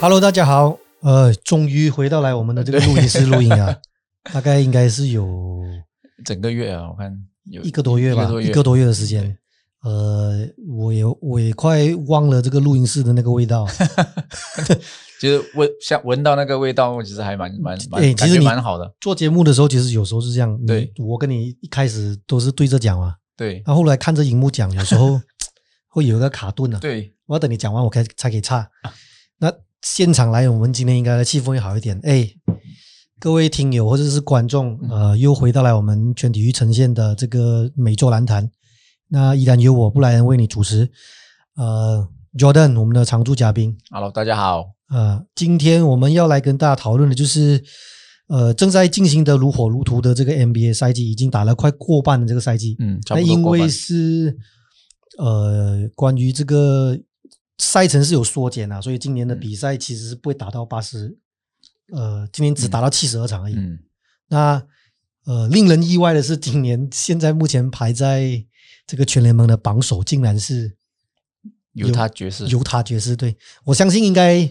Hello，大家好，呃，终于回到来我们的这个录音室录音啊，大概应该是有整个月啊，我看有一个多月吧，一一个多月的时间。呃，我也我也快忘了这个录音室的那个味道，其实闻像闻到那个味道，其实还蛮蛮蛮，哎，其实你蛮好的。做节目的时候，其实有时候是这样，对。我跟你一开始都是对着讲嘛，对，然后后来看着荧幕讲，有时候 会有一个卡顿啊，对，我要等你讲完，我开才可以插。那现场来，我们今天应该气氛会好一点。哎，各位听友或者是观众，呃，又回到来我们全体育呈现的这个每周篮坛。那依然由我布莱恩为你主持。呃，Jordan，我们的常驻嘉宾。Hello，大家好。呃，今天我们要来跟大家讨论的就是，呃，正在进行的如火如荼的这个 NBA 赛季，已经打了快过半的这个赛季。嗯，那因为是呃，关于这个。赛程是有缩减啊，所以今年的比赛其实是不会达到八十，呃，今年只达到七十二场而已。那呃，令人意外的是，今年现在目前排在这个全联盟的榜首，竟然是犹他爵士。犹他爵士队，我相信应该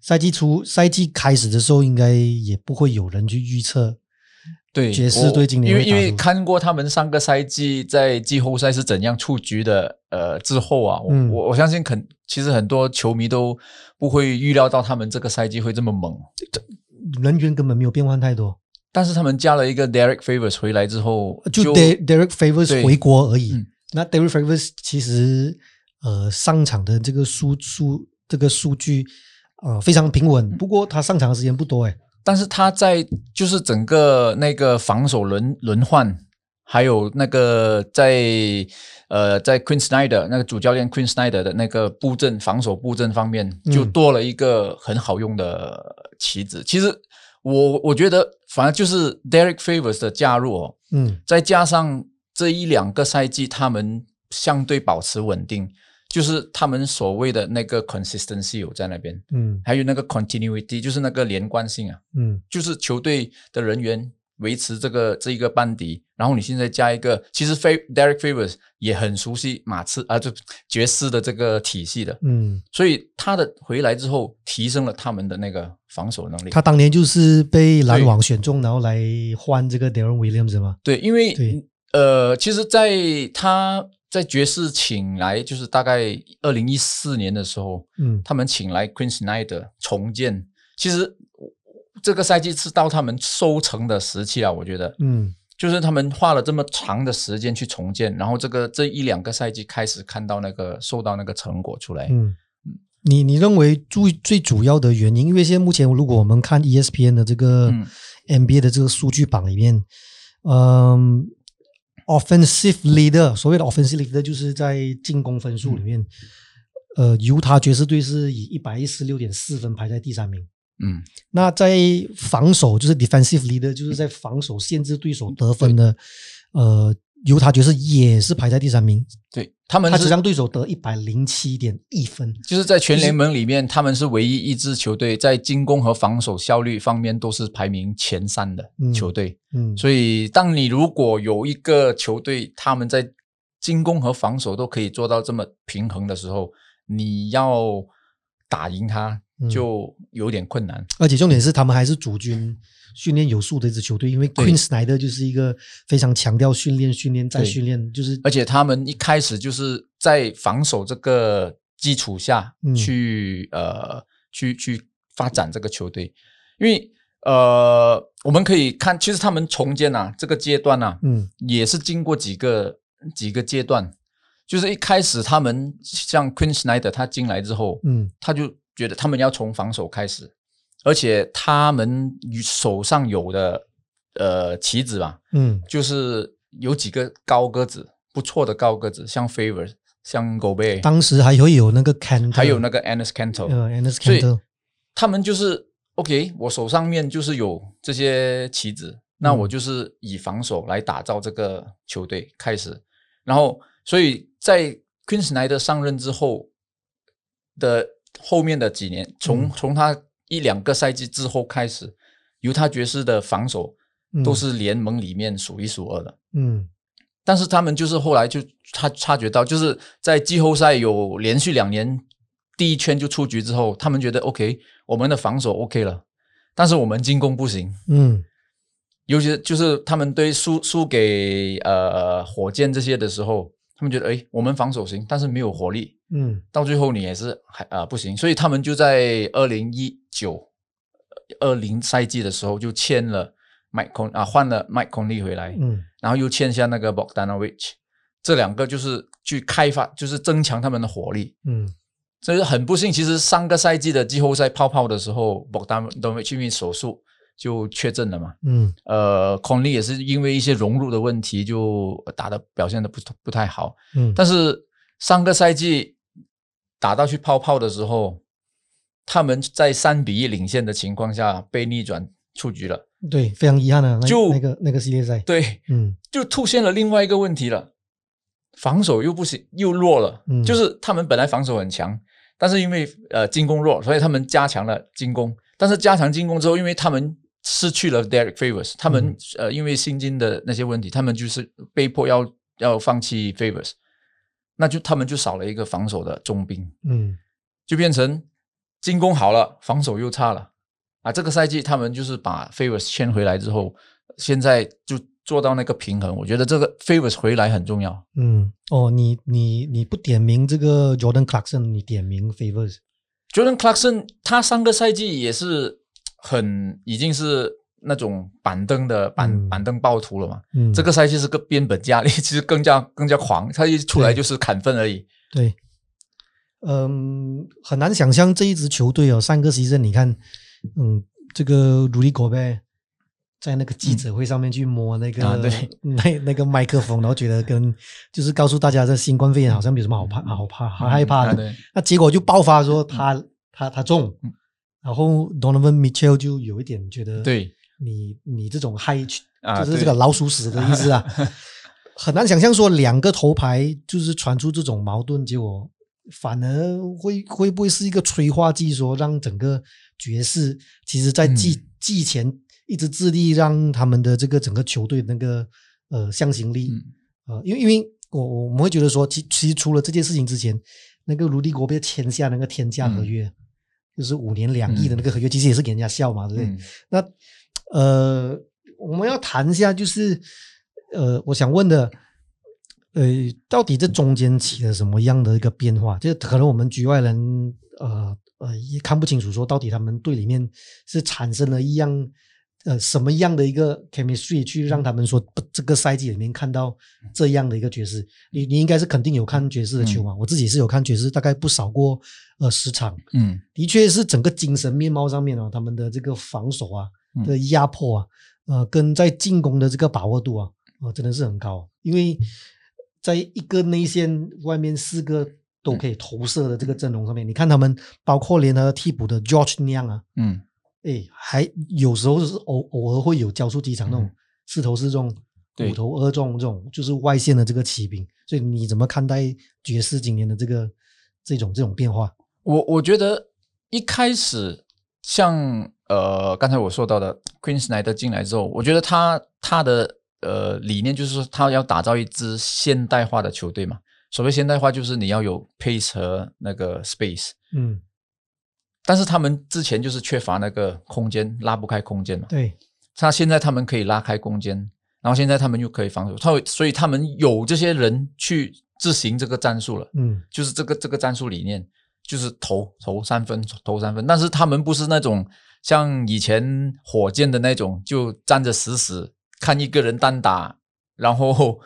赛季初、赛季开始的时候，应该也不会有人去预测。对爵士队今年，因为因为看过他们上个赛季在季后赛是怎样出局的，呃，之后啊，我我相信肯其实很多球迷都不会预料到他们这个赛季会这么猛，人员根本没有变换太多，但是他们加了一个 Derek Favors 回来之后，就 Derek Favors 回国而已。那 Derek Favors 其实呃上场的这个数数这个数据呃非常平稳，不过他上场的时间不多哎。但是他在就是整个那个防守轮轮换，还有那个在呃在 Queen Snyder 那个主教练 Queen Snyder 的那个布阵防守布阵方面，就多了一个很好用的棋子。其实我我觉得，反正就是 Derek Favors 的加入哦，嗯，再加上这一两个赛季他们相对保持稳定。就是他们所谓的那个 consistency 有在那边，嗯，还有那个 continuity，就是那个连贯性啊，嗯，就是球队的人员维持这个这一个班底，然后你现在加一个，其实 Derek Favors 也很熟悉马刺啊，就爵士的这个体系的，嗯，所以他的回来之后提升了他们的那个防守能力。他当年就是被篮网选中，然后来换这个 Darren Williams 吗？对，因为呃，其实在他。在爵士请来，就是大概二零一四年的时候，嗯，他们请来 Queen Snyder 重建。其实这个赛季是到他们收成的时期了，我觉得，嗯，就是他们花了这么长的时间去重建，然后这个这一两个赛季开始看到那个受到那个成果出来。嗯嗯，你你认为最最主要的原因？因为现在目前如果我们看 ESPN 的这个 NBA 的这个数据榜里面，嗯。Offensive leader，所谓的 offensive leader 就是在进攻分数里面，呃，犹他爵士队是以一百一十六点四分排在第三名。嗯，那在防守就是 defensive leader，就是在防守限制对手得分的，呃。犹他爵士也是排在第三名，对他们，他只让对手得一百零七点一分，就是在全联盟里面，他们是唯一一支球队在进攻和防守效率方面都是排名前三的球队。嗯，所以当你如果有一个球队他们在进攻和防守都可以做到这么平衡的时候，你要打赢他就有点困难。而且重点是，他们还是主军。训练有素的一支球队，因为 Queen Snyder 就是一个非常强调训练、训练再训练，就是而且他们一开始就是在防守这个基础下去呃去去发展这个球队，因为呃我们可以看，其实他们重建啊这个阶段啊，嗯，也是经过几个几个阶段，就是一开始他们像 Queen Snyder 他进来之后，嗯，他就觉得他们要从防守开始。而且他们手上有的呃棋子吧，嗯，就是有几个高个子不错的高个子，像 Favor，像 g o b e 当时还会有那个 Can，还有那个 Canto，呃，Anis Canto，他们就是 OK，我手上面就是有这些棋子，那我就是以防守来打造这个球队开始，然后所以在 Queen Snyder 上任之后的后面的几年，从从他。一两个赛季之后开始，犹他爵士的防守都是联盟里面数一数二的。嗯，但是他们就是后来就他察觉到，就是在季后赛有连续两年第一圈就出局之后，他们觉得 OK，我们的防守 OK 了，但是我们进攻不行。嗯尤其就是他们对输输给呃火箭这些的时候，他们觉得哎，我们防守行，但是没有火力，嗯。到最后你也是还啊、不行，所以他们就在二零一九二零赛季的时候就签了 Mike Con 啊，换了 Mike Conley 回来，嗯。然后又签下那个 Bogdanovic，这两个就是去开发，就是增强他们的火力。嗯。所以很不幸，其实上个赛季的季后赛泡泡的时候，Bogdanovic 因为手术就确诊了嘛。嗯呃，孔令也是因为一些融入的问题，就打的表现的不不太好。嗯，但是上个赛季打到去泡泡的时候，他们在三比一领先的情况下被逆转出局了，对，非常遗憾的，那就那个那个系列赛，对，嗯就出现了另外一个问题了，防守又不行，又弱了。嗯就是他们本来防守很强，但是因为呃进攻弱，所以他们加强了进攻。但是加强进攻之后，因为他们失去了 Derek Favors，他们、嗯呃因为薪金的那些问题，他们就是被迫要要放弃 Favors，那就他们就少了一个防守的中兵，嗯就变成进攻好了，防守又差了啊。这个赛季他们就是把 Favors 签回来之后，现在就做到那个平衡。我觉得这个 Favors 回来很重要。嗯，哦，你你你不点名这个 Jordan Clarkson，你点名 Favors，Jordan Clarkson 他上个赛季也是很已经是那种板凳的板、嗯。板凳暴徒了嘛。嗯，这个赛季是个变本加厉，其实更加更加狂，他一出来就是砍分而已。对，嗯，很难想象这一支球队哦，上个 season 你看，嗯，这个鲁迪狗贝在那个记者会上面去摸那个、啊对。那那个麦克风，然后觉得跟就是告诉大家这新冠肺炎好像没有什么好怕、好怕、好害怕的，那结果就爆发说他、他他中。嗯，然后 Donovan Mitchell 就有一点觉得，对。你你这种嗨，啊就是这个老鼠屎的意思啊，很难想象说两个头牌就是传出这种矛盾，结果反而会会不会是一个催化剂，说让整个爵士其实在季、嗯。季前一直致力让他们的这个整个球队那个呃向心力，嗯。呃，因为因为我我们会觉得说，其其实除了这件事情之前，那个卢迪国被签下那个天价合约，就是五年两亿的那个合约，其实也是给人家笑嘛，对不对？嗯那呃，我们要谈一下，就是呃，我想问的，呃，到底这中间起了什么样的一个变化？就是可能我们局外人呃呃也看不清楚，说到底他们队里面是产生了一样呃什么样的一个 chemistry 去让他们说不这个赛季里面看到这样的一个爵士。你你应该是肯定有看爵士的球嘛？我自己是有看爵士，大概不少过呃十场。嗯的确是整个精神面貌上面啊，他们的这个防守啊嗯的压迫啊，呃，跟在进攻的这个把握度啊，呃、真的是很高。因为在一个内线外面四个都可以投射的这个阵容上面，你看他们包括连他替补的 George 那样啊，嗯哎，还有时候是偶偶尔会有交出几场那种嗯四投四中、对五投二中这种，就是外线的这个骑兵。所以你怎么看待爵士今年的这个这种这种变化？我我觉得一开始像呃刚才我说到的 Queen Snyder 进来之后，我觉得他他的呃理念就是说他要打造一支现代化的球队嘛。所谓现代化，就是你要有 pace 和那个 space。嗯，但是他们之前就是缺乏那个空间，拉不开空间嘛。对，他现在他们可以拉开空间，然后现在他们又可以防守，他会所以他们有这些人去执行这个战术了。嗯就是这个这个战术理念，就是投投三分，投三分。但是他们不是那种像以前火箭的那种，就站着死死看一个人单打，然后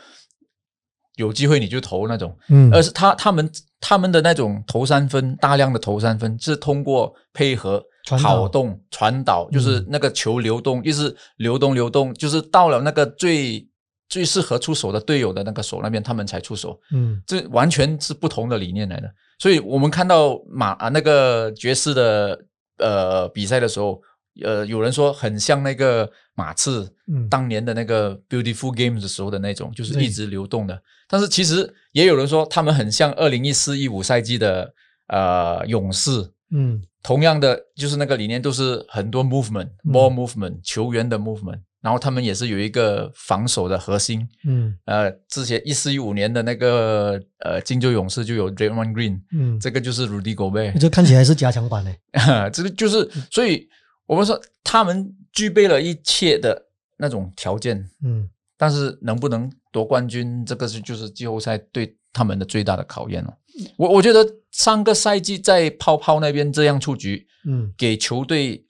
有机会你就投那种，嗯，而是他他们他们的那种投三分，大量的投三分是通过配合跑动、传导，就是嗯那个球流动，就是流动流动，就是到了那个最最适合出手的队友的那个手那边，他们才出手。嗯这完全是不同的理念来的。所以我们看到马啊那个爵士的呃比赛的时候，呃，有人说很像那个马刺嗯，当年的那个 Beautiful Games 的时候的那种，就是一直流动的。但是其实也有人说他们很像二零一四一五赛季的呃勇士。嗯。同样的，就是那个理念都是很多 movement、嗯。ball movement、球员的 movement，然后他们也是有一个防守的核心。嗯呃，之前一四一五年的那个呃金州勇士就有 Draymond Green，嗯，这个就是 Rudy Gobert，这看起来是加强版的。这个就是，所以我们说他们具备了一切的那种条件，嗯但是能不能夺冠军，这个是就是季后赛对他们的最大的考验了。我我觉得上个赛季在泡泡那边这样出局，嗯给球队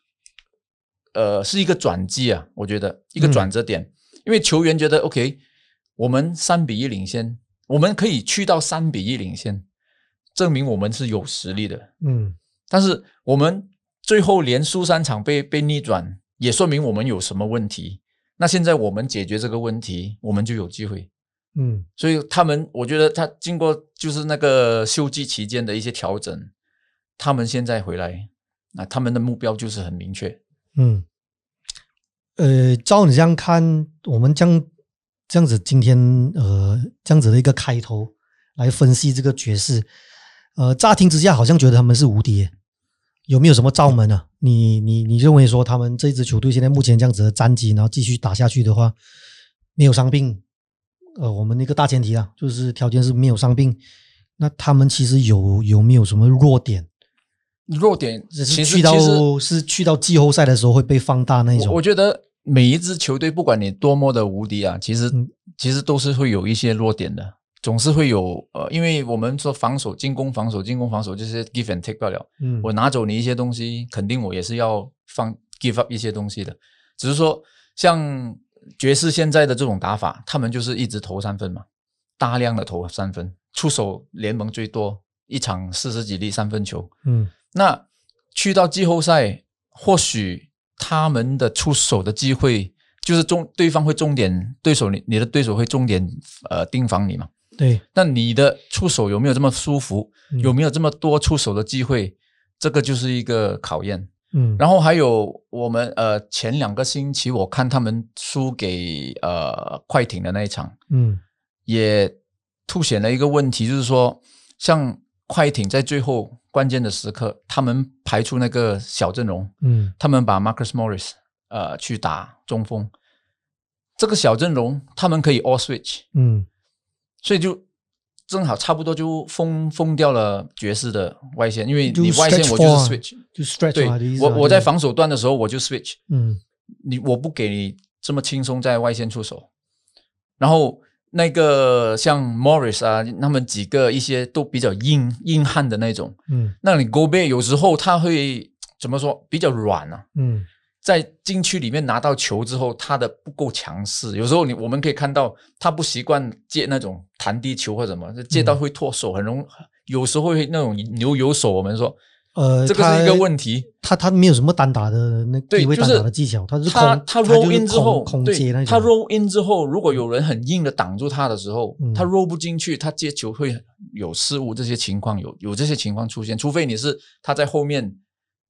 呃是一个转机啊，我觉得一个转折点，因为球员觉得 OK，我们三比一领先，我们可以去到三比一领先，证明我们是有实力的。嗯但是我们最后连输三场被被逆转，也说明我们有什么问题。那现在我们解决这个问题，我们就有机会。嗯所以他们，我觉得他经过就是那个休季期间的一些调整，他们现在回来，那他们的目标就是很明确。嗯，呃，照你这样看，我们这这样子，今天呃这样子的一个开头来分析这个爵士，呃，乍听之下好像觉得他们是无敌，有没有什么罩门啊？你你你认为说他们这支球队现在目前这样子的战绩，然后继续打下去的话，没有伤病，呃，我们那个大前提啊，就是条件是没有伤病，那他们其实有有没有什么弱点？弱点只其实是去到是去到季后赛的时候会被放大那种。我我觉得每一支球队，不管你多么的无敌啊，其实、嗯其实都是会有一些弱点的，总是会有呃，因为我们说防守、进攻、防守、进攻、防守，就是 give and take 不了。嗯我拿走你一些东西，肯定我也是要放 give up 一些东西的。只是说，像爵士现在的这种打法，他们就是一直投三分嘛，大量的投三分，出手联盟最多，一场四十几粒三分球。嗯那去到季后赛，或许他们的出手的机会就是重对方会重点对手你你的对手会重点呃盯防你嘛。对，那你的出手有没有这么舒服？嗯有没有这么多出手的机会？这个就是一个考验。嗯，然后还有我们呃前两个星期我看他们输给呃快艇的那一场，嗯也凸显了一个问题，就是说，像快艇在最后关键的时刻，他们排出那个小阵容，嗯。他们把 Marcus Morris 呃去打中锋，这个小阵容他们可以 all switch，嗯。所以就正好差不多就封封掉了爵士的外线，因为你外线我就是 switch，就 stretch 对我我在防守端的时候我就 switch，嗯。你我不给你这么轻松在外线出手，然后那个像 Morris 啊，他们几个一些都比较硬硬汉的那种，嗯。那你 Go b a 有时候他会怎么说比较软啊，嗯。在禁区里面拿到球之后，他的不够强势，有时候你我们可以看到他不习惯接那种弹地球或者什么，接到会脱手，很容有时候会那种牛油手，我们说呃，这个是一个问题。他他没有什么单打的那低位单对就是打的技巧，他是他他 roll in 之后，对接那，他 roll in 之后，如果有人很硬的挡住他的时候，嗯他 roll 不进去，他接球会有失误，这些情况有有这些情况出现，除非你是他在后面，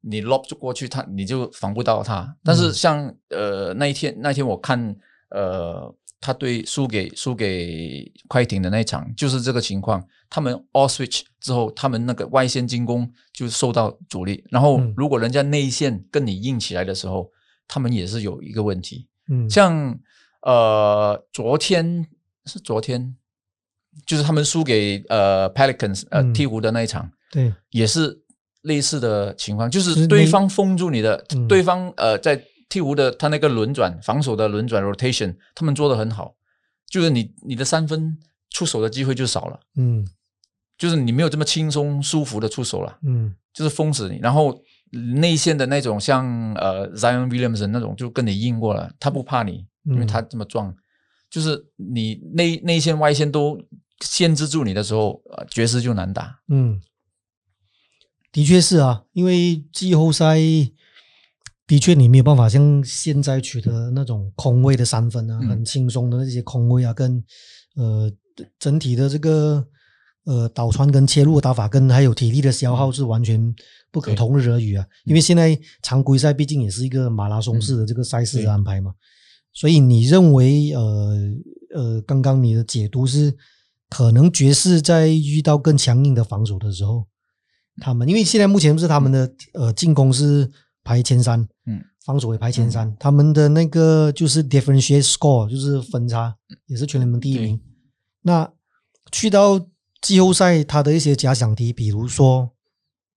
你 lob 就过去，他你就防不到他。但是像、呃那一天那一天我看呃他对输给输给快艇的那一场就是这个情况，他们 all switch 之后，他们那个外线进攻就受到阻力，然后嗯。如果人家内线跟你硬起来的时候，他们也是有一个问题。嗯。像呃，昨天是昨天，就是他们输给呃 Pelicans 呃、嗯。鹈鹕的那一场，对。也是类似的情况，就就是对方封住你的，嗯。对方呃在鹈鹕的他那个轮转防守的轮转 rotation，他们做的很好，就是你你的三分出手的机会就少了，嗯。就是你没有这么轻松舒服的出手了。嗯。就是封死你，然后内线的那种像呃 Zion Williamson 那种就跟你硬过了，他不怕你，因为嗯他这么壮，就是你内内线外线都限制住你的时候，呃，爵士就难打。嗯，的确是啊，因为季后赛的确你没有办法像现在取得那种空位的三分啊，嗯。很轻松的那些空位啊，跟呃整体的这个呃导穿跟切入的打法，跟还有体力的消耗是完全不可同日而语啊。因为现在常规赛毕竟也是一个马拉松式的这个赛事的安排嘛，所以你认为呃呃，刚刚你的解读是可能爵士在遇到更强硬的防守的时候，他们因为现在目前不是他们的呃进攻是排前三，嗯，防守也排前三，他们的那个就是 differentiate score 就是分差也是全联盟第一名。那去到季后赛，他的一些假想敌，比如说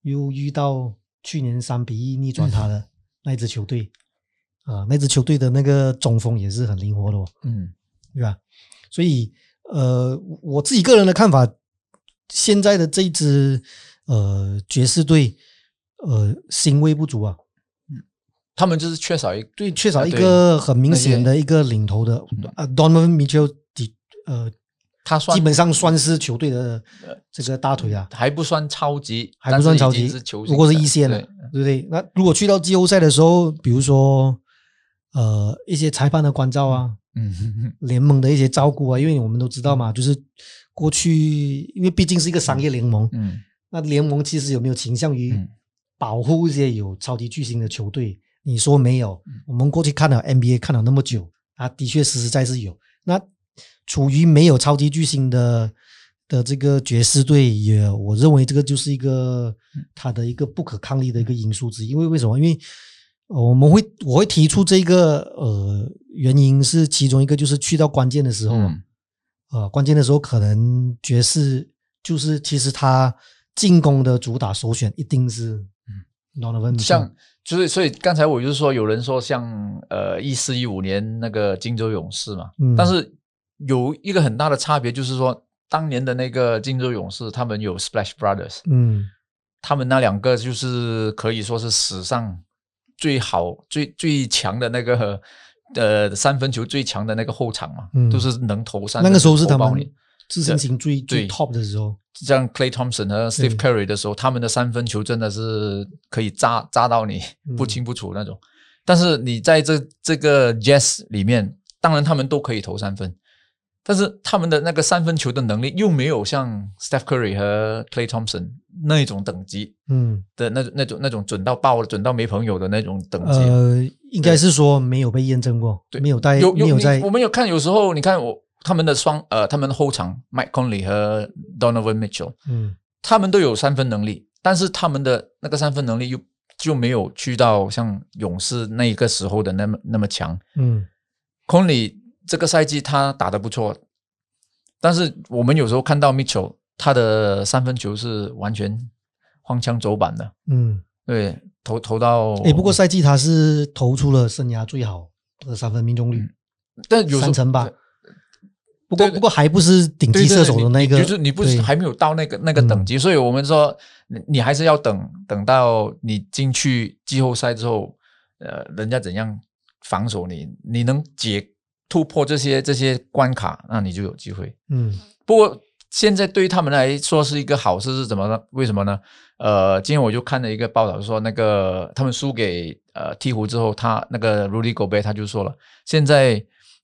又遇到去年三比一逆转他的 那支球队啊，那支球队的那个中锋也是很灵活的哦，嗯，对吧？所以呃，我自己个人的看法，现在的这支呃爵士队呃心位不足啊，他们就是缺少一对缺少一个很明显的一个领头的啊，Donovan Mitchell 呃。他算基本上算是球队的这个大腿啊，还不算超级，还不算超级，如果是一线的，对。不对？那如果去到季后赛的时候，比如说呃一些裁判的关照啊，嗯，联盟的一些照顾啊，因为我们都知道嘛，就是过去因为毕竟是一个商业联盟，嗯，那联盟其实有没有倾向于保护一些有超级巨星的球队？你说没有？我们过去看了 NBA 看了那么久，啊，的确实实在是有那。处于没有超级巨星的的这个爵士队，也我认为这个就是一个他的一个不可抗力的一个因素之一。因为为什么？因为我们会我会提出这个呃原因是其中一个，就是去到关键的时候，呃关键的时候可能爵士就是其实他进攻的主打首选一定是嗯 Donovan 像就是所以刚才我就是说有人说像呃一四一五年那个金州勇士嘛，但是。有一个很大的差别，就是说，当年的那个金州勇士，他们有 Splash Brothers，嗯，他们那两个就是可以说是史上最好、最最强的那个呃三分球最强的那个后场嘛，都是能投三。那个时候是他们自身型最最 top 的时候，像 Clay Thompson 和 Steve Curry 的时候，他们的三分球真的是可以炸炸到你不清不楚那种。但是你在这这个 Jazz 里面，当然他们都可以投三分。但是他们的那个三分球的能力又没有像 Steph Curry 和 Clay Thompson 那一种等级，嗯，的那种那种那种准到爆、准到没朋友的那种等级。呃，应该是说没有被验证过，对，没有带，有有在。我们有看，有时候你看我他们的双呃，他们的后场 Mike Conley 和 Donovan Mitchell，嗯，他们都有三分能力，但是他们的那个三分能力又就没有去到像勇士那个时候的那么那么强，嗯，Conley。这个赛季他打的不错，但是我们有时候看到 Mitchell 他的三分球是完全荒腔走板的，嗯，对，投投到，哎，不过赛季他是投出了生涯最好的三分命中率，但有三成吧，不过不过还不是顶级射手的那个，就是你不是还没有到那个那个等级，所以我们说你你还是要等等到你进去季后赛之后，呃，人家怎样防守你，你能解。突破这些这些关卡，那你就有机会。嗯，不过现在对于他们来说是一个好事，是怎么呢？为什么呢？呃，今天我就看了一个报道，说那个他们输给呃鹈鹕之后，他那个 Rudy Gobert 他就说了，现在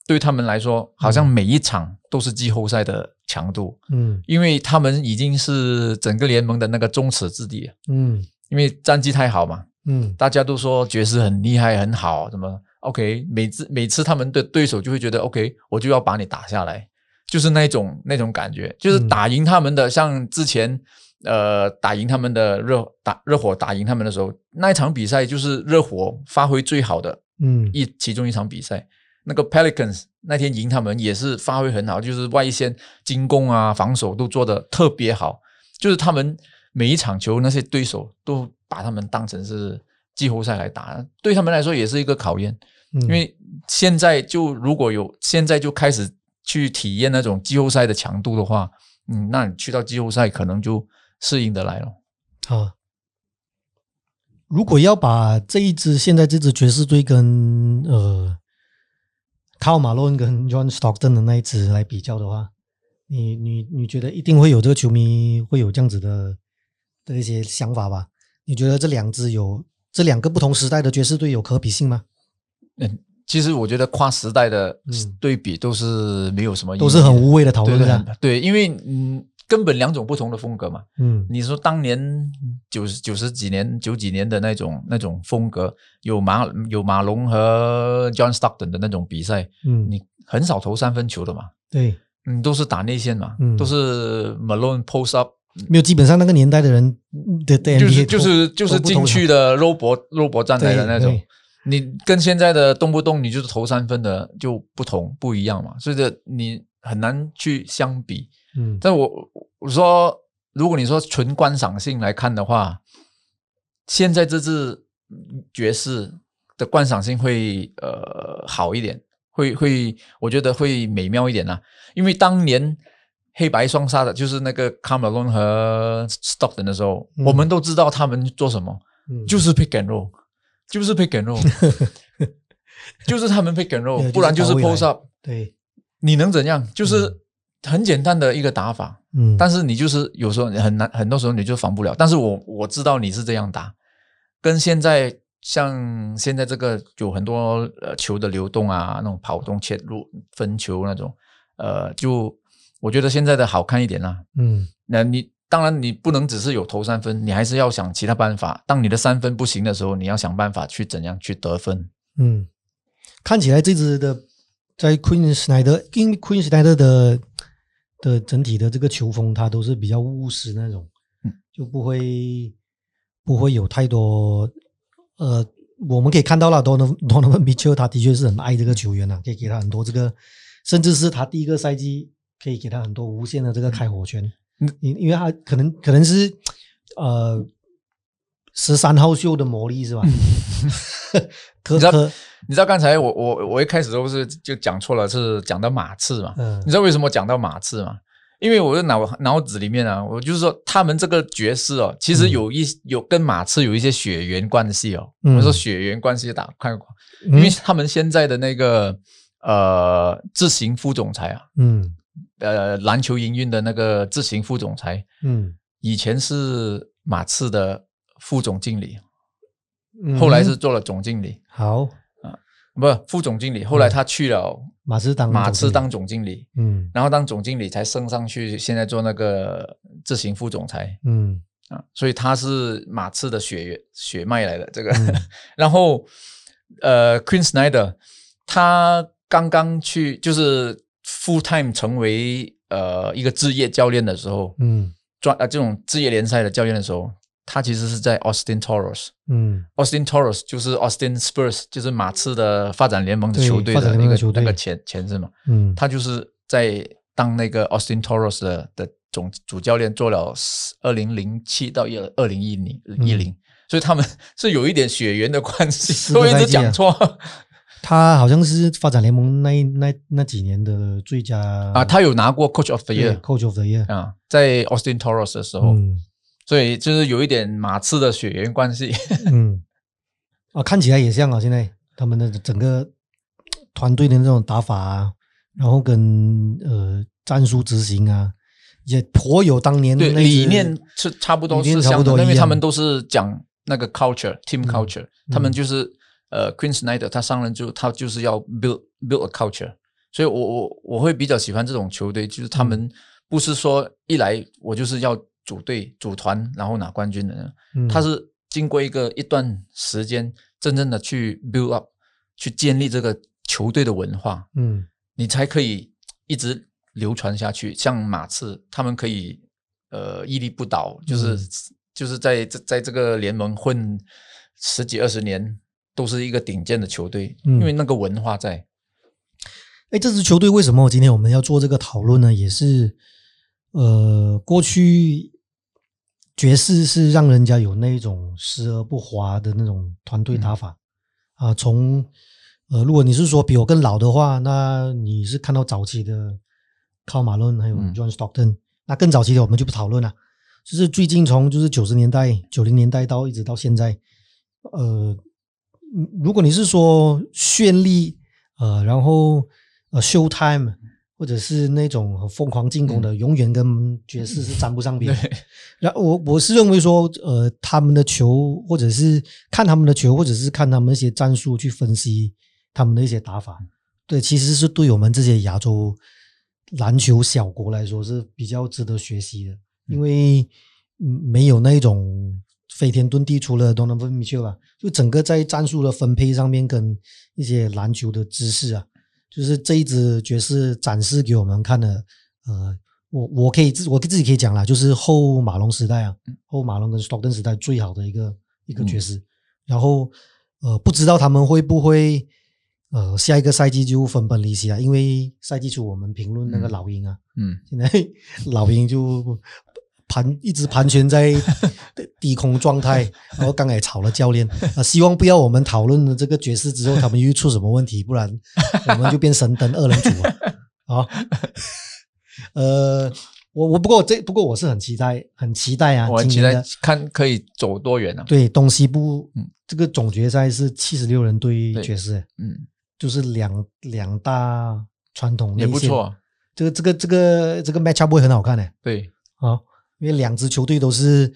对他们来说，好像每一场都是季后赛的强度。嗯，因为他们已经是整个联盟的那个众矢之的。嗯，因为战绩太好嘛。嗯，大家都说爵士很厉害很好，怎么？OK，每次每次他们的对手就会觉得 OK，我就要把你打下来，就是那种那种感觉，就是打赢他们的。像之前呃打赢他们的热打热火打赢他们的时候，那一场比赛就是热火发挥最好的嗯一其中一场比赛。那个 Pelicans 那天赢他们也是发挥很好，就是外线进攻啊防守都做得特别好，就是他们每一场球那些对手都把他们当成是。季后赛来打，对他们来说也是一个考验，因为现在就如果有现在就开始去体验那种季后赛的强度的话，嗯，那你去到季后赛可能就适应得来了。好，如果要把这一支现在这支爵士队跟呃卡马龙跟 John Stockton 的那一支来比较的话，你你你觉得一定会有这个球迷会有这样子的的一些想法吧？你觉得这两支有？这两个不同时代的爵士队有可比性吗？嗯，其实我觉得跨时代的对比都是没有什么，都是很无谓的讨论的。对，因为嗯，根本两种不同的风格嘛。嗯，你说当年九十九十几年、九几年的那种那种风格，有马有马龙和 John Stockton 的那种比赛，嗯，你很少投三分球的嘛。对，嗯，都是打内线嘛，都是 Malone post up。没有，基本上那个年代的人的就是就是就是进去的肉搏肉搏战来的那种，你跟现在的动不动你就是投三分的就不同不一样嘛，所以这你很难去相比。嗯，但我我说，如果你说纯观赏性来看的话，现在这支爵士的观赏性会呃好一点，会会，我觉得会美妙一点啦。因为当年黑白双杀的，就是那个卡梅隆和 Stockton 的时候，我们都知道他们做什么，就是 pick and roll，就是 pick and roll，就是他们 pick and roll，不然就是 post up。对，你能怎样？就是很简单的一个打法。嗯，但是你就是有时候很难，很多时候你就防不了。但是我我知道你是这样打，跟现在像现在这个有很多呃球的流动啊，那种跑动切入分球那种，呃，就我觉得现在的好看一点啦。嗯，那你当然你不能只是有投三分，你还是要想其他办法。当你的三分不行的时候，你要想办法去怎样去得分。嗯，看起来这支的在 Queen Snyder，因为 Queen Snyder 的。的整体的这个球风，它都是比较务实那种，就不会不会有太多呃，我们可以看到了，多诺多诺文米切尔他的确是很爱这个球员啊，可以给他很多这个，甚至是他第一个赛季可以给他很多无限的这个开火权，因因为他可能可能是呃十三号秀的魔力是吧？你知道你知道刚才我我我一开始都是就讲错了，是讲到马刺嘛？嗯，你知道为什么讲到马刺吗？因为我的脑脑子里面啊，我就是说他们这个角色哦，其实有一有跟马刺有一些血缘关系哦。我说血缘关系打看过，因为他们现在的那个呃自行副总裁啊，嗯，呃篮球营运的那个自行副总裁，嗯，以前是马刺的副总经理。后来是做了总经理，好啊，不副总经理。后来他去了马刺当马刺当总经理，嗯，然后当总经理才升上去，现在做那个执行副总裁，嗯啊，所以他是马刺的血血脉来的这个。然后呃，Queen Snyder 他刚刚去就是 full time 成为呃一个职业教练的时候，嗯，专啊这种职业联赛的教练的时候。他其实是在 Austin Toros，嗯，Austin Toros 就是 Austin Spurs，就是马刺的发展联盟的球队的那个那个前前身嘛，嗯，他就是在当那个 Austin Toros 的的总主教练，做了二零零七到二二零一零一零，所以他们是有一点血缘的关系，我一直讲错。他好像是发展联盟那那那几年的最佳啊，他有拿过 Coach of the Year，Coach of the Year 啊，在 Austin Toros 的时候。所以就是有一点马刺的血缘关系，嗯，啊，看起来也像啊，现在他们的整个团队的那种打法啊，然后跟呃战术执行啊，也颇有当年对理念是差不多是差不多，因为他们都是讲那个 culture team culture，他们就是呃 Queen Snyder 他上任就他就是要 build build a culture，所以我我我会比较喜欢这种球队，就是他们不是说一来我就是要。组队、组团，然后拿冠军的呢？他是经过一个一段时间，真正的去 build up，去建立这个球队的文化，嗯，你才可以一直流传下去。像马刺，他们可以呃屹立不倒，就是就是在在在这个联盟混十几二十年，都是一个顶尖的球队，因为那个文化在。哎，这支球队为什么今天我们要做这个讨论呢？也是呃过去。爵士是让人家有那种湿而不滑的那种团队打法啊。从呃，如果你是说比我更老的话，那你是看到早期的靠马伦还有 John Stockton，那更早期的我们就不讨论了。就是最近从就是九十年代、九零年代到一直到现在，呃，如果你是说绚丽呃，然后呃，Showtime。或者是那种很疯狂进攻的，永远跟爵士是沾不上边。然后我我是认为说，呃，他们的球，或者是看他们的球，或者是看他们一些战术去分析他们的一些打法，对，其实是对我们这些亚洲篮球小国来说是比较值得学习的，因为没有那种飞天遁地，除了都能分米切吧，就整个在战术的分配上面跟一些篮球的知识啊。就是这一支爵士展示给我们看的，呃，我我可以自我自己可以讲啦，就是后马龙时代啊，后马龙跟斯托登时代最好的一个一个爵士。然后呃，不知道他们会不会呃下一个赛季就分崩离析啊？因为赛季初我们评论那个老鹰啊，嗯，现在 老鹰就盘一直盘旋在 低空状态，然后刚才吵了教练啊，希望不要我们讨论了这个爵士之后他们又出什么问题，不然 我们就变神灯二人组了啊。呃，我我不过这不过我是很期待，很期待啊，我很期待看可以走多远啊。对，东西部这个总决赛是七十六人对爵士，嗯，就是两两大传统也不错。这个这个这个这个 matchup 会很好看的，对啊。因为两支球队都是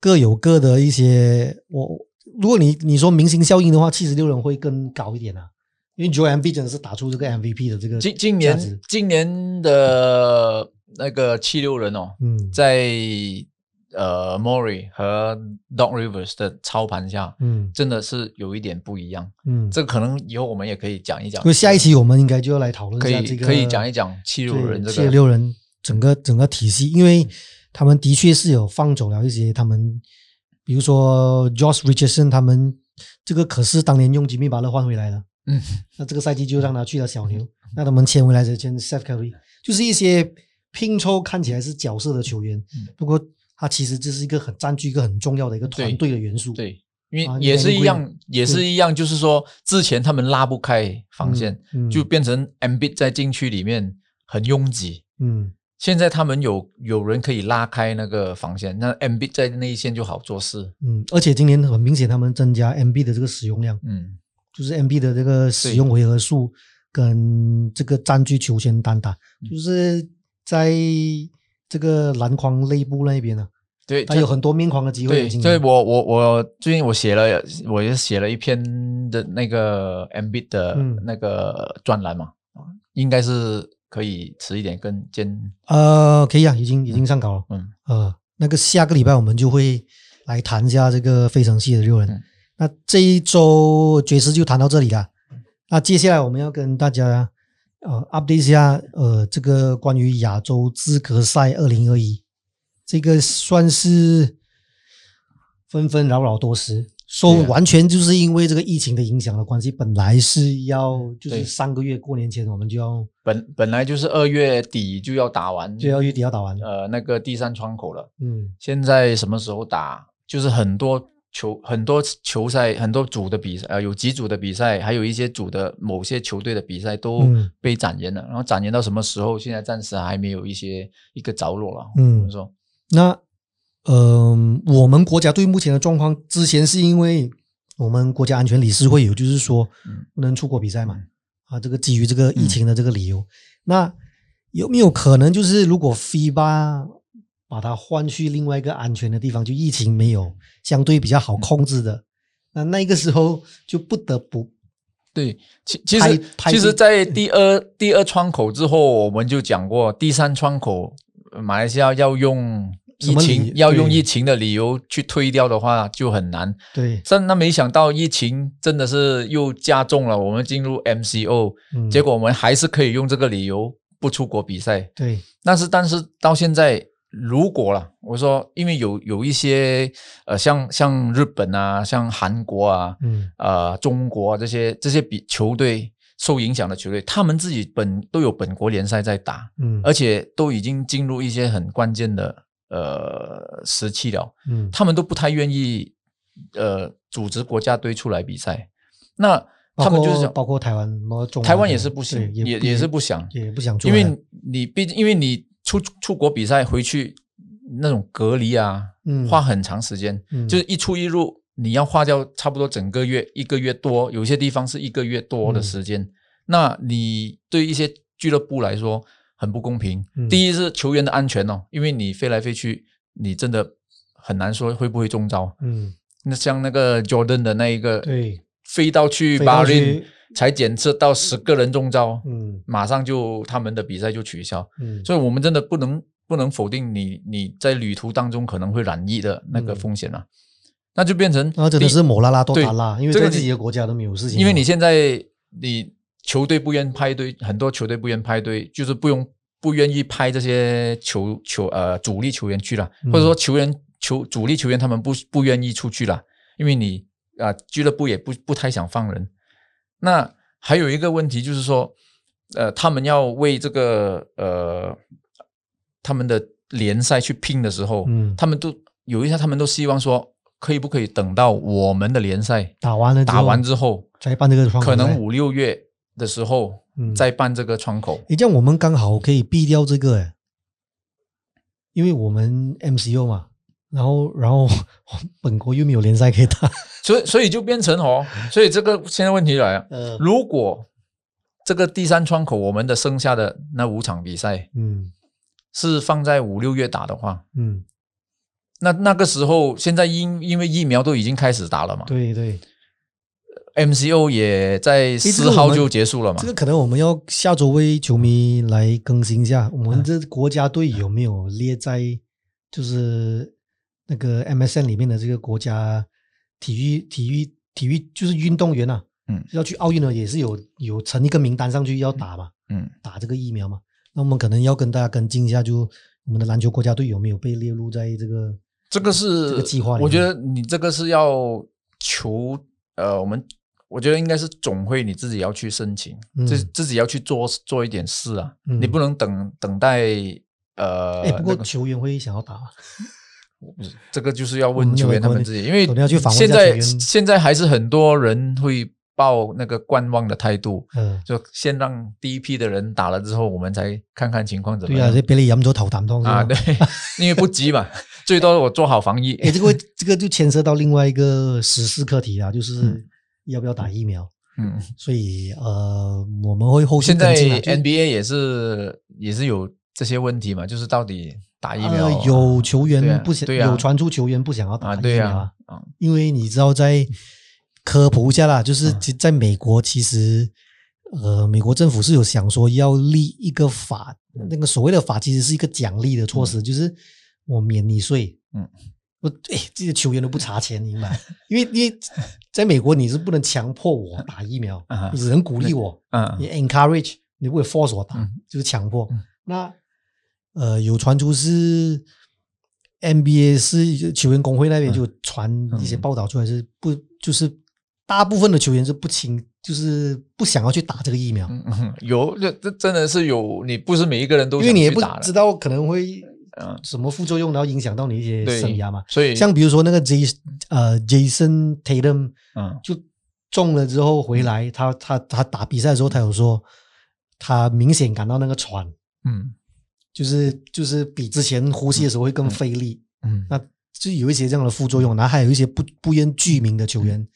各有各的一些，我如果你你说明星效应的话，七十六人会更高一点啊。因为 Joel B 真的是打出这个 MVP 的这个今今年今年的那个七六人哦，嗯，在呃 Mori 和 Don Rivers 的操盘下，嗯，真的是有一点不一样，嗯，这可能以后我们也可以讲一讲。因为下一期我们应该就要来讨论一下这个，可以讲一讲七六人这个七六人整个整个体系，因为。他们的确是有放走了一些，他们比如说 Josh Richardson，他们这个可是当年用吉米巴勒换回来的，嗯，那这个赛季就让他去了小牛，那他们签回来的签 Seth Curry，就是一些拼凑看起来是角色的球员，不过他其实这是一个很占据一个很重要的一个团队的元素，对，因为也是一样，也是一样，就是说之前他们拉不开防线，就变成 M B 在禁区里面很拥挤，嗯。现在他们有有人可以拉开那个防线，那 M B 在那一线就好做事。嗯，而且今年很明显，他们增加 M B 的这个使用量。嗯，就是 M B 的这个使用回合数跟这个占据球权单打，就是在这个篮筐内部那边呢。对，他有很多面框的机会。对，所以我我我最近我写了，我也写了一篇的那个 M B 的那个专栏嘛，应该是。可以迟一点跟兼呃，可以啊，已经已经上稿了。嗯呃，那个下个礼拜我们就会来谈一下这个非常系的六人。那这一周爵士就谈到这里了。那接下来我们要跟大家呃 update 一下呃这个关于亚洲资格赛二零二一，这个算是纷纷扰扰多时。说完全就是因为这个疫情的影响的关系，本来是要就是上个月过年前我们就要本本来就是二月底就要打完，就要月底要打完呃那个第三窗口了。嗯，现在什么时候打？就是很多球很多球赛很多组的比赛呃有几组的比赛，还有一些组的某些球队的比赛都被展延了。然后展延到什么时候？现在暂时还没有一些一个着落了。嗯我，说那。嗯，我们国家对目前的状况，之前是因为我们国家安全理事会有，就是说不能出国比赛嘛，啊，这个基于这个疫情的这个理由，那有没有可能就是如果 FIBA 把它换去另外一个安全的地方，就疫情没有相对比较好控制的，那那个时候就不得不对，其其实其实，在第二第二窗口之后，我们就讲过，第三窗口马来西亚要用。疫情要用疫情的理由去推掉的话就很难。对，但那没想到疫情真的是又加重了，我们进入 MCO，结果我们还是可以用这个理由不出国比赛。对，但是但是到现在，如果了，我说因为有有一些呃，像像日本啊，像韩国啊，嗯，呃，中国啊这些这些比球队受影响的球队，他们自己本都有本国联赛在打，嗯，而且都已经进入一些很关键的。呃，时期了，嗯，他们都不太愿意，呃，组织国家队出来比赛。那他们就是包括台湾，台湾也是不行，也也是不想，也不想，因为你毕竟，因为你出出国比赛回去那种隔离啊，嗯，花很长时间，就是一出一入，你要花掉差不多整个月，一个月多，有些地方是一个月多的时间。那你对一些俱乐部来说，很不公平。第一是球员的安全哦，因为你飞来飞去，你真的很难说会不会中招。嗯，那像那个 Jordan 的那一个，对，飞到去巴林才检测到十个人中招，嗯，马上就他们的比赛就取消。嗯，所以我们真的不能不能否定你你在旅途当中可能会染疫的那个风险啊。那就变成啊，真的是某拉拉多打拉，因为在自己的国家都没有事情。因为你现在你。球队不愿派队，很多球队不愿派队，就是不用不愿意派这些球球呃主力球员去了，或者说球员球主力球员他们不不愿意出去了，因为你啊，俱乐部也不不太想放人。那还有一个问题就是说，呃，他们要为这个呃他们的联赛去拼的时候，嗯。他们都有一些，他们都希望说，可以不可以等到我们的联赛打完了打完之后，再办这个可能五六月的时候嗯。再办这个窗口。你，这样我们刚好可以避掉这个诶，因为我们 MCO 嘛，然后然后 本国又没有联赛可以打，所以所以就变成哦，所以这个现在问题来了，呃，如果这个第三窗口我们的剩下的那五场比赛嗯。是放在五六月打的话，嗯，那那个时候现在因因为疫苗都已经开始打了嘛。对对，，MCO 也在四号就结束了嘛。这，个可能我们要下周为球迷来更新一下，我们这国家队有没有列在就是那个 MSN 里面的这个国家体育体育体育就是运动员啊，嗯。要去奥运的也是有有成一个名单上去要打嘛，嗯。打这个疫苗嘛。那我们可能要跟大家跟进一下，就我们的篮球国家队有没有被列入在这个这个是这个计划我觉得你这个是要求呃，我们我觉得应该是总会你自己要去申请，嗯自自己要去做做一点事啊，嗯你不能等等待呃，哎、不过球员会想要打吗？不是这个就是要问球员他有们自己，因为现在现在还是很多人会抱那个观望的态度，嗯，就先让第一批的人打了之后，我们才看看情况怎么对啊，样这别你饮咗头啖汤啊，对，因为不急嘛，最多我做好防疫。哎，这个这个就牵涉到另外一个时事课题啊，就是嗯要不要打疫苗。嗯，所以呃，我们会后续现在跟进啊就 NBA 也是也是有这些问题嘛，就是到底打疫苗、呃有球员不想，对啊。有传出球员不想要打啊，疫苗啊，啊，因为你知道在科普一下啦，就是嗯。其在美国其实。呃，美国政府是有想说要立一个法，那个所谓的法其实是一个奖励的措施，就是我免你税，嗯，我哎，这些球员都不查钱，你明白？因为因为在美国你是不能强迫我打疫苗，啊你只能鼓励我，嗯你 encourage，你不会 force 我打，嗯就是强迫。嗯那呃，有传出是 NBA 是球员工会那边就传一些报道出来，是不就是大部分的球员是不清，就是不想要去打这个疫苗，有这这真的是有，你不是每一个人都因为你也不知道可能会嗯什么副作用，然后影响到你一些生涯嘛。所以像比如说那个 J 呃 Jason Tatum 嗯就中了之后回来，他他他打比赛的时候，他有说他明显感到那个喘，嗯就是就是比之前呼吸的时候会更费力，嗯那就有一些这样的副作用。然后还有一些不不愿具名的球员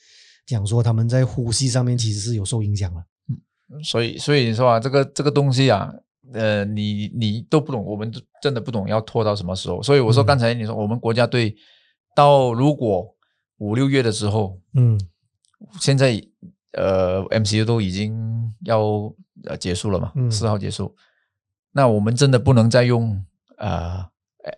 讲说，他们在呼吸上面其实是有受影响了。嗯所以所以你说啊，这个这个东西啊，呃，你你都不懂，我们真的不懂要拖到什么时候。所以我说嗯。刚才你说我们国家队到如果五六月的时候，嗯。现在呃 MCU 都已经要呃结束了嘛，嗯。四号结束，那我们真的不能再用呃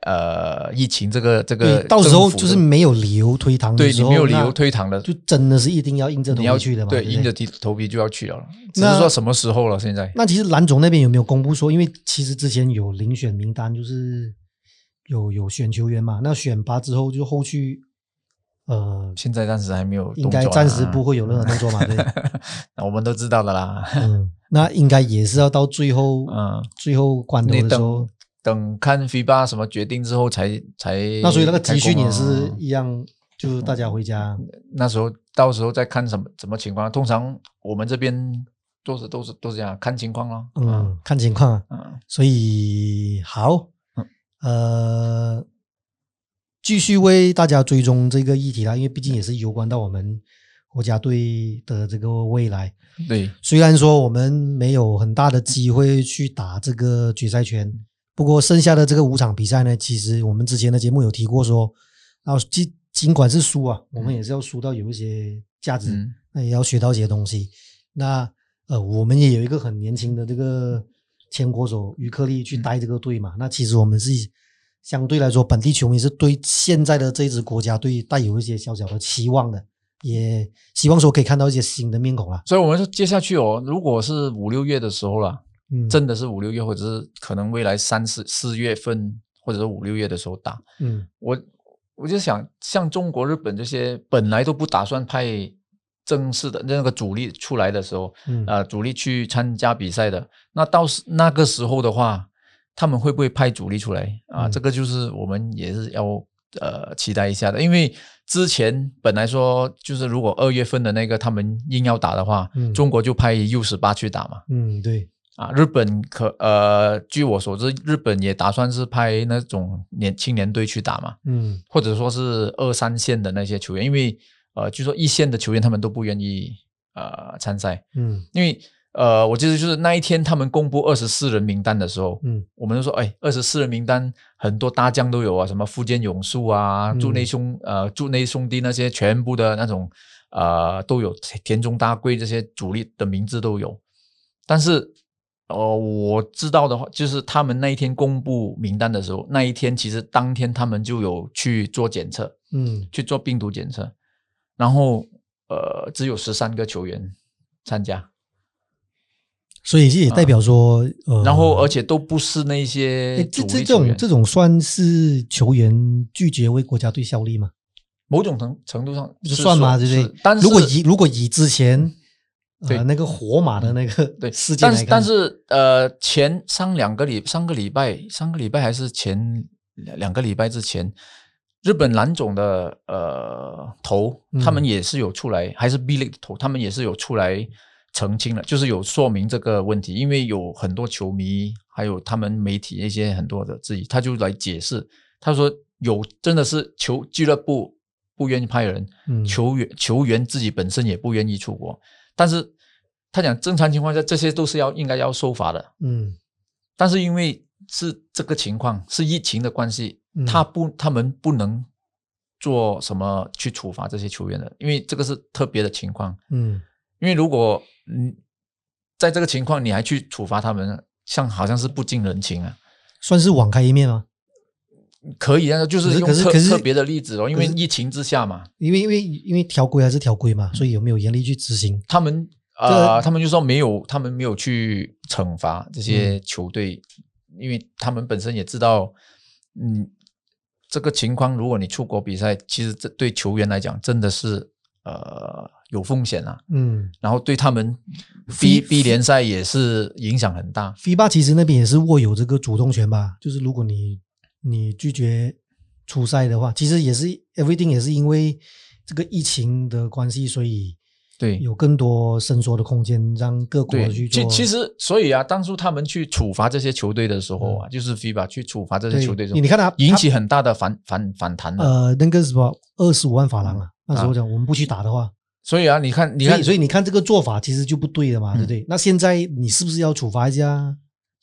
呃疫情这个这个对，到时候就是没有理由推搪的时候，对你没有理由推搪的，就真的是一定要硬着头皮去的嘛。对，硬着头头皮就要去了，只那是说什么时候了？现在那其实蓝总那边有没有公布说，因为其实之前有遴选名单，就是有有选球员嘛，那选拔之后就后续呃，现在暂时还没有啊，应该暂时不会有任何动作嘛，对。那我们都知道的啦。嗯，那应该也是要到最后，嗯，最后关头的时候等，看 FIBA 什么决定之后才才那所以那个集训也是一样，就是大家回家。那时候到时候再看什么什么情况。通常我们这边都是都是都是这样看情况咯。嗯，看情况啊。嗯所以好嗯，呃，继续为大家追踪这个议题啦，因为毕竟也是攸关到我们国家队的这个未来。对，虽然说我们没有很大的机会去打这个决赛圈，不过剩下的这个五场比赛呢，其实我们之前的节目有提过说，啊，尽尽管是输啊，我们也是要输到有一些价值，嗯那也要学到一些东西。那呃，我们也有一个很年轻的这个前国手于克利去带这个队嘛。那其实我们是相对来说，本地球迷是对现在的这支国家队带有一些小小的期望的，也希望说可以看到一些新的面孔啦。所以我们说接下去哦，如果是五六月的时候了，嗯，真的是五六月，或者是可能未来三四四月份，或者是五六月的时候打，嗯。我我就想，像中国、日本这些本来都不打算派正式的那个主力出来的时候，嗯。呃，主力去参加比赛的，那到时那个时候的话，他们会不会派主力出来？啊？嗯。这个就是我们也是要呃期待一下的，因为之前本来说就是如果二月份的那个他们硬要打的话，嗯。中国就派 U 十八去打嘛。嗯，对，啊，日本可呃，据我所知，日本也打算是派那种年青年队去打嘛，嗯或者说是二三线的那些球员，因为呃，据说一线的球员他们都不愿意呃参赛，嗯因为呃，我记得就是那一天他们公布二十四人名单的时候，嗯我们就说，哎，二十四人名单很多大将都有啊，什么福建勇树啊、嗯驻内兄呃驻内兄弟那些全部的那种呃都有，田中大贵这些主力的名字都有，但是。哦，我知道的话，就是他们那一天公布名单的时候，那一天其实当天他们就有去做检测，嗯去做病毒检测，然后呃，只有十三个球员参加，所以这也代表说，呃，啊然后而且都不是那些这这这种这种算是球员拒绝为国家队效力吗？某种程程度上是算吗？说对不对？是但是如果以如果以之前对呃那个火马的那个对。事件但是但是呃，前上两个礼上个礼拜上个礼拜还是前两两个礼拜之前，日本蓝总的呃头嗯。他们也是有出来，还是 B 类的头，他们也是有出来澄清了，就是有说明这个问题，因为有很多球迷还有他们媒体一些很多的质疑，他就来解释，他说有真的是球俱乐部不愿意派人，嗯。球员球员自己本身也不愿意出国，但是他讲正常情况下这些都是要应该要受罚的，嗯。但是因为是这个情况是疫情的关系，嗯。他不他们不能做什么去处罚这些球员的，因为这个是特别的情况，嗯。因为如果嗯在这个情况你还去处罚他们，像好像是不近人情啊。算是网开一面吗？可以啊，就是用特特别的例子哦，因为疫情之下嘛，因为因为因为条规还是条规嗯。嘛，所以有没有严厉去执行？他们啊呃，他们就说没有，他们没有去惩罚这些嗯。球队，因为他们本身也知道，嗯，这个情况，如果你出国比赛，其实这对球员来讲真的是呃有风险啊，嗯。然后对他们 B B 联赛也是影响很大。，FIBA 其实那边也是握有这个主动权吧，就是如果你你拒绝出赛的话，其实也是 everything 也是因为这个疫情的关系，所以对有更多伸缩的空间，让各国，去做。其其实所以啊，当初他们去处罚这些球队的时候啊，就是 FIBA 去处罚这些球队的时候，你你看他引起很大的反反反弹的。呃那个什么二十五万法郎啊，那时候讲我们不去打的话，所以啊，你看，你看，以所以你看这个做法其实就不对的嘛，嗯对不对？那现在你是不是要处罚一下？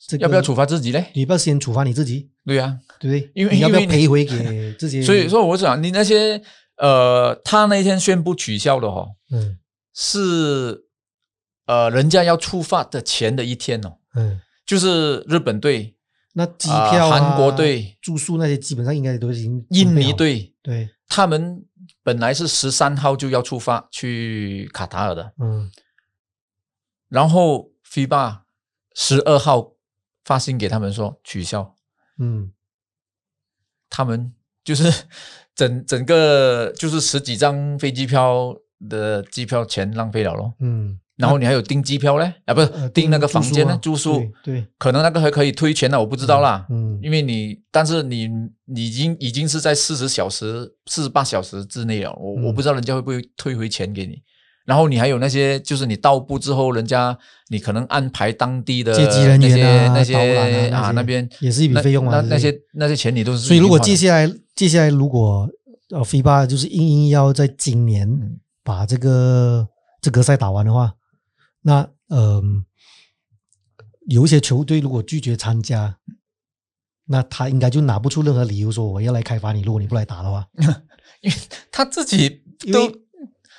这个要不要处？罚自己嘞？你要不要先处罚你自己，对呀、对不对？因为你要不要赔回给 自己？所以说我想你那些呃，他那天宣布取消的哈、哦，嗯是呃，人家要出发的前的一天哦，嗯，就是日本队、那机票、啊、呃韩国队住宿那些基本上应该都已经印尼队，对，他们本来是十三号就要出发去卡塔尔的，嗯然后 FIBA 十二号发信给他们说取消，嗯他们就是 整整个就是十几张飞机票的机票钱浪费了咯。嗯，然后你还有订机票嘞？啊，不是呃订那个房间呢？住宿对对，可能那个还可以退钱的，我不知道啦。嗯因为你，但是你你已经已经是在四十小时、四十八小时之内了，我、嗯我不知道人家会不会退回钱给你。然后你还有那些，就是你到步之后，人家你可能安排当地的接机人员啊那些啊那边也是一笔费用啊那那些那些钱你都是所以如果接接下来接下来如果呃 FIBA 就是硬硬要在今年嗯把这个资格赛打完的话，那呃有一些球队如果拒绝参加，那他应该就拿不出任何理由说我要来开发你，如果你不来打的话，因为他自己都为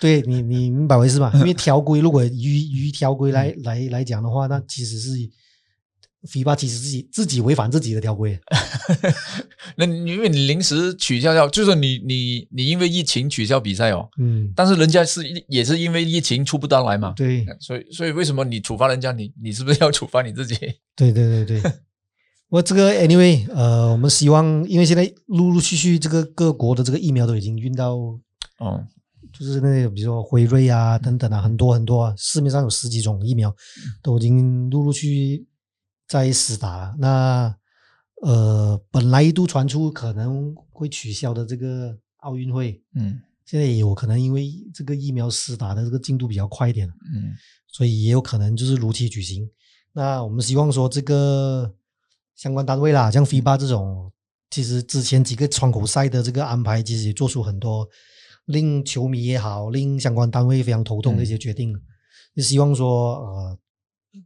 对你你明白我意思吧？因为条规如果于于条规嗯来来来讲的话，那其实是 FIBA 其实自己自己违反自己的条规。那你因为你临时取消掉，就是你你你因为疫情取消比赛哦，嗯，但是人家是也是因为疫情出不到来嘛，对所以所以为什么你处罚人家，你你是不是要处罚你自己？对对对对。我 这个 anyway，呃，我们希望，因为现在陆陆续续这个各国的这个疫苗都已经运到，哦，就是那个比如说辉瑞啊等等啊，很多很多啊，市面上有十几种疫苗，都已经陆陆续续在施打了。那呃，本来一度传出可能会取消的这个奥运会，嗯。现在也有可能因为这个疫苗施打的这个进度比较快一点，嗯。所以也有可能就是如期举行。那我们希望说这个相关单位啦，像 FIBA 这种，其实之前几个窗口赛的这个安排，其实也做出很多令球迷也好，令相关单位非常头痛的一些决定。就希望说，呃，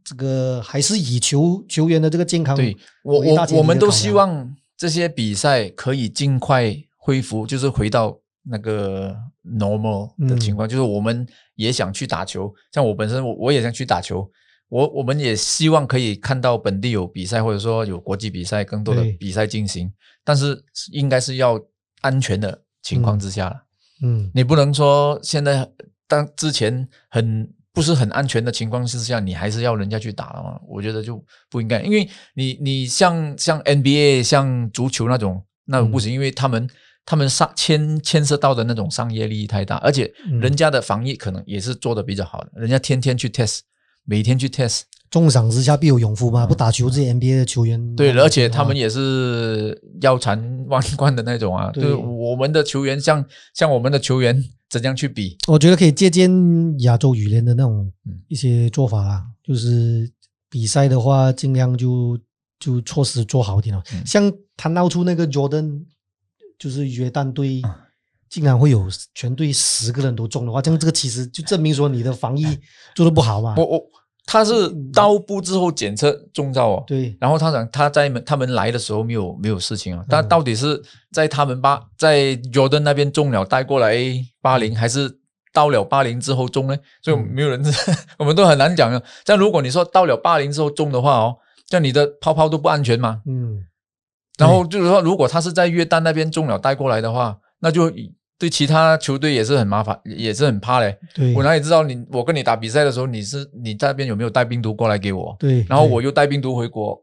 这个还是以球球员的这个健康对我我我们都希望这些比赛可以尽快恢复，就是回到那个 normal 的嗯情况。就是我们也想去打球，像我本身我我也想去打球，我我们也希望可以看到本地有比赛，或者说有国际比赛，更多的比赛进行。但是应该是要安全的情况之下了。嗯。你不能说现在当之前很不是很安全的情况之下，你还是要人家去打了嘛？我觉得就不应该，因为你你像像 NBA 像足球那种那种不行，因为他们他们上牵牵涉到的那种商业利益太大，而且嗯。人家的防疫可能也是做的比较好的，人家天天去 test，每天去 test，重赏之下必有勇夫嘛，不打球这些 NBA 的球员，对，而且他们也也是腰缠万贯的那种啊。对对，我们的球员像像我们的球员怎样去比？我觉得可以借鉴亚洲羽联的那种嗯一些做法啦，就是比赛的话，尽量就就措施做好一点了。嗯像他闹出那个 Jordan，就是约旦队嗯竟然会有全队十个人都中的话，这样这个其实就证明说你的防疫做的不好嘛。我我他是刀部之后检测中招哦，对，然后他讲他在他们来的时候没有没有事情啊，但嗯。到底是在他们巴在 Jordan 那边中了带过来巴林，还是到了巴林之后中呢？所以嗯没有人，我们都很难讲啊。但如果你说到了巴林之后中的话哦，这样你的泡泡都不安全嘛。嗯，然后就是说，如果他是在约旦那边中了带过来的话，那就对其他球队也是很麻烦，也是很怕嘞。对，我哪里知道你？我跟你打比赛的时候，你是你那边有没有带病毒过来给我？对，然后我又带病毒回国，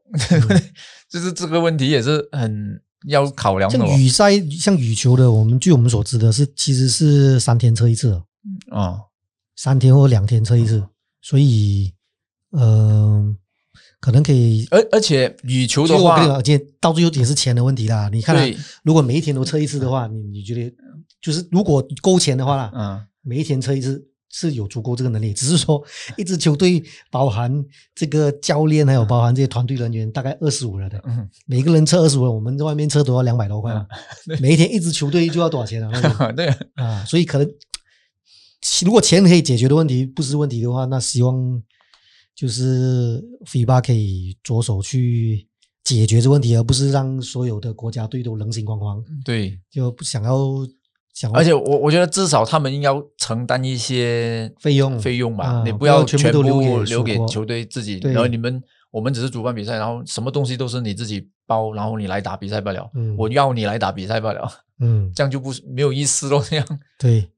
就是这个问题也是很要考量的哦。像羽赛，像羽球的，我们据我们所知的是，其实是三天测一次的。啊、三天或两天测一次，所以，嗯、可能可以。而而且羽球的话就我跟你，讲，今天到最后也是钱的问题啦。你看、如果每一天都测一次的话，你你觉得就是如果够钱的话啦，嗯，每一天测一次是有足够这个能力。只是说，一支球队包含这个教练，还有包含这些团队人员，大概二十五人的，嗯。每个人测二十五人，我们在外面测都要两百多块嘛。每一天一支球队就要多少钱啊？那个。对，啊，所以可能如果钱可以解决的问题不是问题的话，那希望就是 FIBA 可以着手去解决这问题，而不是让所有的国家队都人心惶惶，对，就不想要想而且我我觉得至少他们应该承担一些费用费用吧，啊你不要全部留给留给球队自己，然后你们我们只是主办比赛，然后什么东西都是你自己包，然后你来打比赛罢了，嗯我要你来打比赛罢了，嗯，这样就不没有意思咯，这样。对。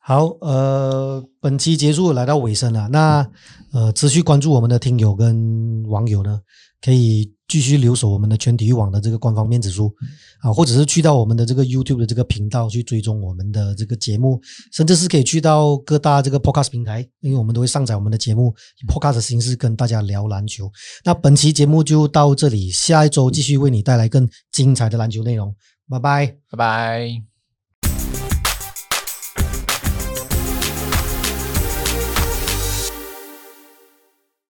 好，呃，本期结束来到尾声了。那呃，持续关注我们的听友跟网友呢，可以继续留守我们的全体育网的这个官方面子书啊，或者是去到我们的这个 YouTube 的这个频道去追踪我们的这个节目，甚至是可以去到各大这个 Podcast 平台，因为我们都会上载我们的节目以 Podcast 的形式跟大家聊篮球。那本期节目就到这里，下一周继续为你带来更精彩的篮球内容。拜拜。拜拜。